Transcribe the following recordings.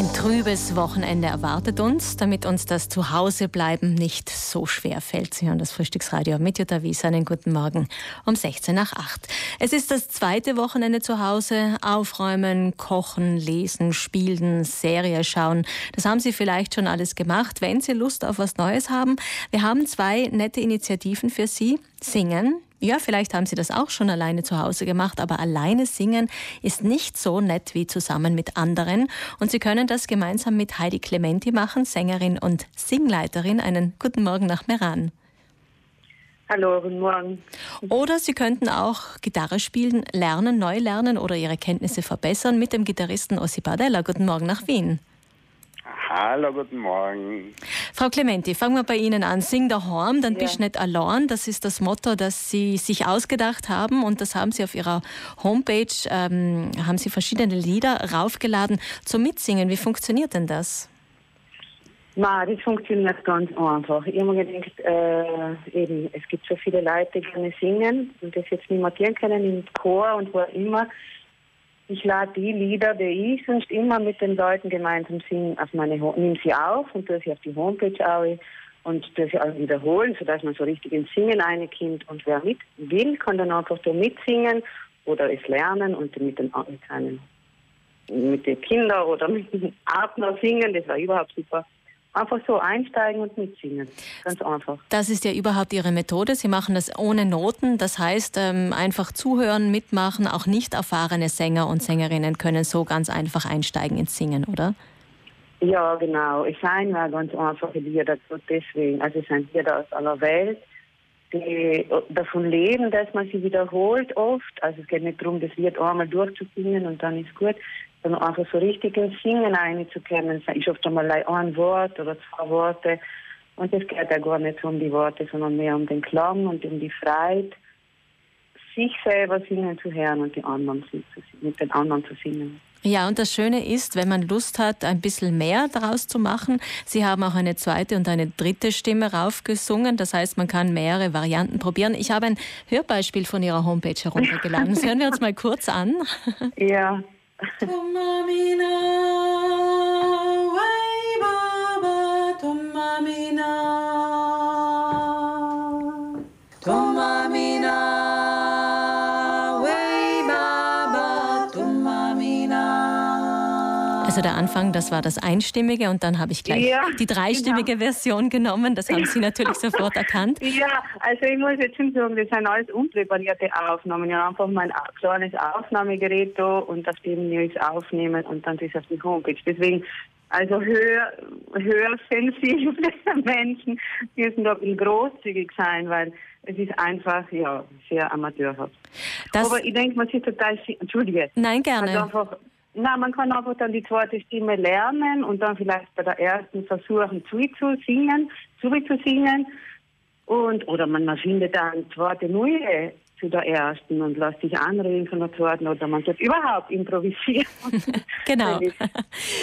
Ein trübes Wochenende erwartet uns, damit uns das Zuhausebleiben nicht so schwer fällt. Sie hören das Frühstücksradio mit Jutta Wies. Einen guten Morgen um 16 nach 8. Es ist das zweite Wochenende zu Hause. Aufräumen, kochen, lesen, spielen, Serie schauen. Das haben Sie vielleicht schon alles gemacht. Wenn Sie Lust auf was Neues haben, wir haben zwei nette Initiativen für Sie. Singen, ja, vielleicht haben Sie das auch schon alleine zu Hause gemacht, aber alleine singen ist nicht so nett wie zusammen mit anderen. Und Sie können das gemeinsam mit Heidi Clementi machen, Sängerin und Singleiterin. Einen guten Morgen nach Meran. Hallo, guten Morgen. Oder Sie könnten auch Gitarre spielen, lernen, neu lernen oder Ihre Kenntnisse verbessern mit dem Gitarristen Ossi Bardella. Guten Morgen nach Wien. Hallo, guten Morgen. Frau Clementi, fangen wir bei Ihnen an. Sing daheim, dann ja. bist du nicht allein. Das ist das Motto, das Sie sich ausgedacht haben und das haben Sie auf Ihrer Homepage, ähm, haben Sie verschiedene Lieder raufgeladen zum Mitsingen. Wie funktioniert denn das? Na, das funktioniert ganz einfach. Ich habe mir gedacht, äh, eben, es gibt so viele Leute, die gerne singen und das jetzt nicht mehr können im Chor und wo immer. Ich lade die Lieder, die ich sonst immer mit den Leuten gemeinsam singe, auf meine nimm sie auf und tue sie auf die Homepage auch und sie auch wiederholen, sodass man so richtig ins Singen reinkommt. Und wer mit will, kann dann einfach da mitsingen oder es lernen und mit den, mit, seinen, mit den Kindern oder mit dem Partner singen. Das war überhaupt super. Einfach so einsteigen und mitsingen. Ganz einfach. Das ist ja überhaupt Ihre Methode. Sie machen das ohne Noten. Das heißt, ähm, einfach zuhören, mitmachen. Auch nicht erfahrene Sänger und Sängerinnen können so ganz einfach einsteigen ins Singen, oder? Ja, genau. Es sind ja ganz einfache Lieder. Deswegen. Also es sind Lieder aus aller Welt, die davon leben, dass man sie wiederholt oft. Also es geht nicht darum, das Lied einmal durchzusingen und dann ist gut, dann einfach so richtig ins Singen einzukehren. Es ist oft einmal ein Wort oder zwei Worte. Und es geht ja gar nicht um die Worte, sondern mehr um den Klang und um die Freiheit, sich selber singen zu hören und die anderen mit den anderen zu singen. Ja, und das Schöne ist, wenn man Lust hat, ein bisschen mehr daraus zu machen. Sie haben auch eine zweite und eine dritte Stimme raufgesungen. Das heißt, man kann mehrere Varianten probieren. Ich habe ein Hörbeispiel von Ihrer Homepage heruntergeladen. Das hören wir uns mal kurz an. Ja. oh, mommy, no. Also der Anfang, das war das Einstimmige und dann habe ich gleich ja, die dreistimmige genau. Version genommen. Das haben Sie natürlich sofort erkannt. Ja, also ich muss jetzt schon sagen, das sind alles unpräparierte Aufnahmen. Ich habe einfach mein kleines Aufnahmegerät da und auf dem wir es aufnehmen und dann ist auf die Homepage. Deswegen also höher, hörsensible Menschen müssen da großzügig sein, weil es ist einfach ja sehr amateurhaft. Das Aber ich denke, man sieht total, entschuldige. Nein, gerne. Also einfach na, man kann einfach dann die zweite Stimme lernen und dann vielleicht bei der ersten versuchen, zuzusingen, zuzusingen. Und, oder man, man findet dann zweite neue zu der ersten und lässt sich anregen von der zweiten oder man wird überhaupt improvisieren. genau.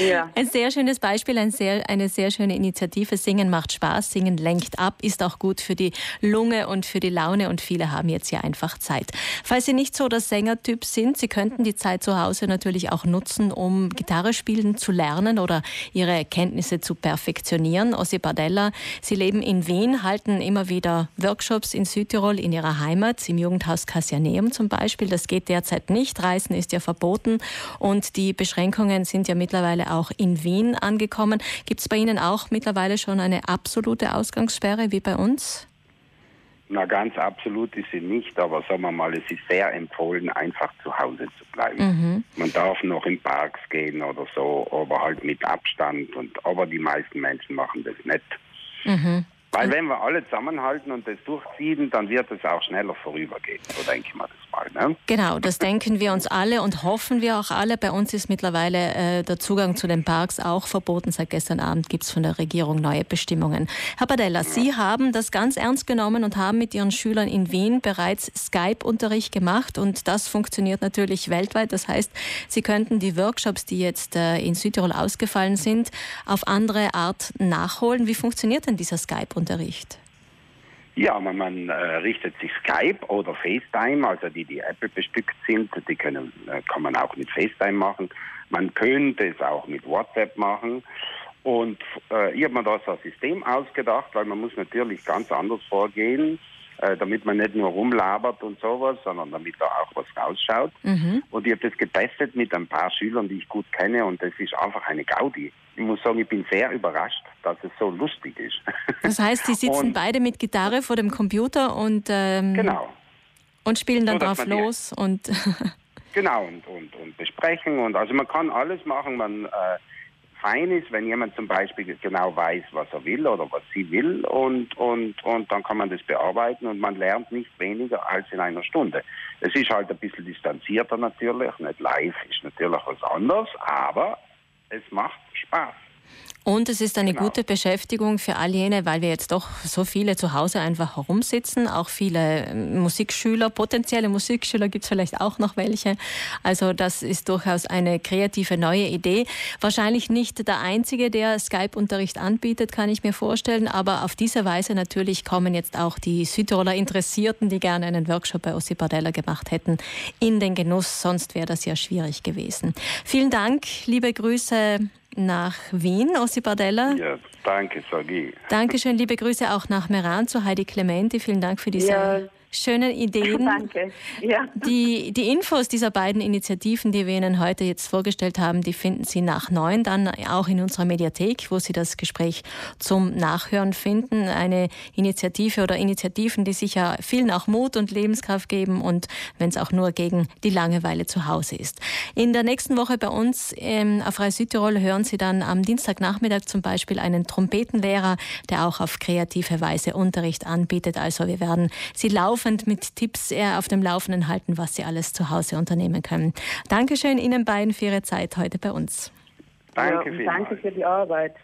ja. Ein sehr schönes Beispiel, ein sehr, eine sehr schöne Initiative. Singen macht Spaß, Singen lenkt ab, ist auch gut für die Lunge und für die Laune und viele haben jetzt ja einfach Zeit. Falls Sie nicht so der Sängertyp sind, Sie könnten die Zeit zu Hause natürlich auch nutzen, um Gitarre spielen zu lernen oder Ihre Kenntnisse zu perfektionieren. Ossi Bardella, Sie leben in Wien, halten immer wieder Workshops in Südtirol in Ihrer Heimat, im Jugend Jugendhaus Cassianeum zum Beispiel. Das geht derzeit nicht. Reisen ist ja verboten und die Beschränkungen sind ja mittlerweile auch in Wien angekommen. Gibt es bei Ihnen auch mittlerweile schon eine absolute Ausgangssperre wie bei uns? Na, ganz absolut ist sie nicht, aber sagen wir mal, es ist sehr empfohlen, einfach zu Hause zu bleiben. Mhm. Man darf noch in Parks gehen oder so, aber halt mit Abstand. Und aber die meisten Menschen machen das nicht. Mhm. Weil wenn wir alle zusammenhalten und das durchziehen, dann wird es auch schneller vorübergehen. So denke ich mal. Ne? Genau, das denken wir uns alle und hoffen wir auch alle. Bei uns ist mittlerweile äh, der Zugang zu den Parks auch verboten. Seit gestern Abend gibt es von der Regierung neue Bestimmungen. Herr Badella, ja. Sie haben das ganz ernst genommen und haben mit Ihren Schülern in Wien bereits Skype-Unterricht gemacht und das funktioniert natürlich weltweit. Das heißt, Sie könnten die Workshops, die jetzt äh, in Südtirol ausgefallen sind, auf andere Art nachholen. Wie funktioniert denn dieser Skype-Unterricht? Ja, man, man äh, richtet sich Skype oder FaceTime, also die, die Apple bestückt sind, die können, äh, kann man auch mit FaceTime machen. Man könnte es auch mit WhatsApp machen. Und äh, ich habe mir da so ein System ausgedacht, weil man muss natürlich ganz anders vorgehen, damit man nicht nur rumlabert und sowas, sondern damit da auch was rausschaut. Mhm. Und ich habe das getestet mit ein paar Schülern, die ich gut kenne und das ist einfach eine Gaudi. Ich muss sagen, ich bin sehr überrascht, dass es so lustig ist. Das heißt, Sie sitzen und, beide mit Gitarre vor dem Computer und, ähm, genau. und spielen dann so, drauf los und Genau, und, und, und besprechen und also man kann alles machen, man äh, fein ist, wenn jemand zum Beispiel genau weiß, was er will oder was sie will und, und, und dann kann man das bearbeiten und man lernt nicht weniger als in einer Stunde. Es ist halt ein bisschen distanzierter natürlich, nicht live ist natürlich was anderes, aber es macht Spaß. Und es ist eine genau. gute Beschäftigung für all jene, weil wir jetzt doch so viele zu Hause einfach herumsitzen, auch viele Musikschüler, potenzielle Musikschüler gibt es vielleicht auch noch welche. Also das ist durchaus eine kreative neue Idee. Wahrscheinlich nicht der einzige, der Skype-Unterricht anbietet, kann ich mir vorstellen, aber auf diese Weise natürlich kommen jetzt auch die Südtiroler Interessierten, die gerne einen Workshop bei Ossi Bardella gemacht hätten, in den Genuss, sonst wäre das ja schwierig gewesen. Vielen Dank, liebe Grüße nach Wien, Ossi Bardella. Ja, danke, Sagi. Dankeschön, liebe Grüße auch nach Meran zu Heidi Clementi. Vielen Dank für diese ja, schönen Ideen. Danke. Ja. Die, die Infos dieser beiden Initiativen, die wir Ihnen heute jetzt vorgestellt haben, die finden Sie nach neun dann auch in unserer Mediathek, wo Sie das Gespräch zum Nachhören finden. Eine Initiative oder Initiativen, die sicher vielen auch Mut und Lebenskraft geben und wenn es auch nur gegen die Langeweile zu Hause ist. In der nächsten Woche bei uns ähm, auf Reis Südtirol hören Sie dann am Dienstagnachmittag zum Beispiel einen Trompetenlehrer, der auch auf kreative Weise Unterricht anbietet. Also wir werden Sie laufen laufend mit Tipps eher auf dem Laufenden halten, was Sie alles zu Hause unternehmen können. Dankeschön Ihnen beiden für Ihre Zeit heute bei uns. Danke, ja, danke für die Arbeit.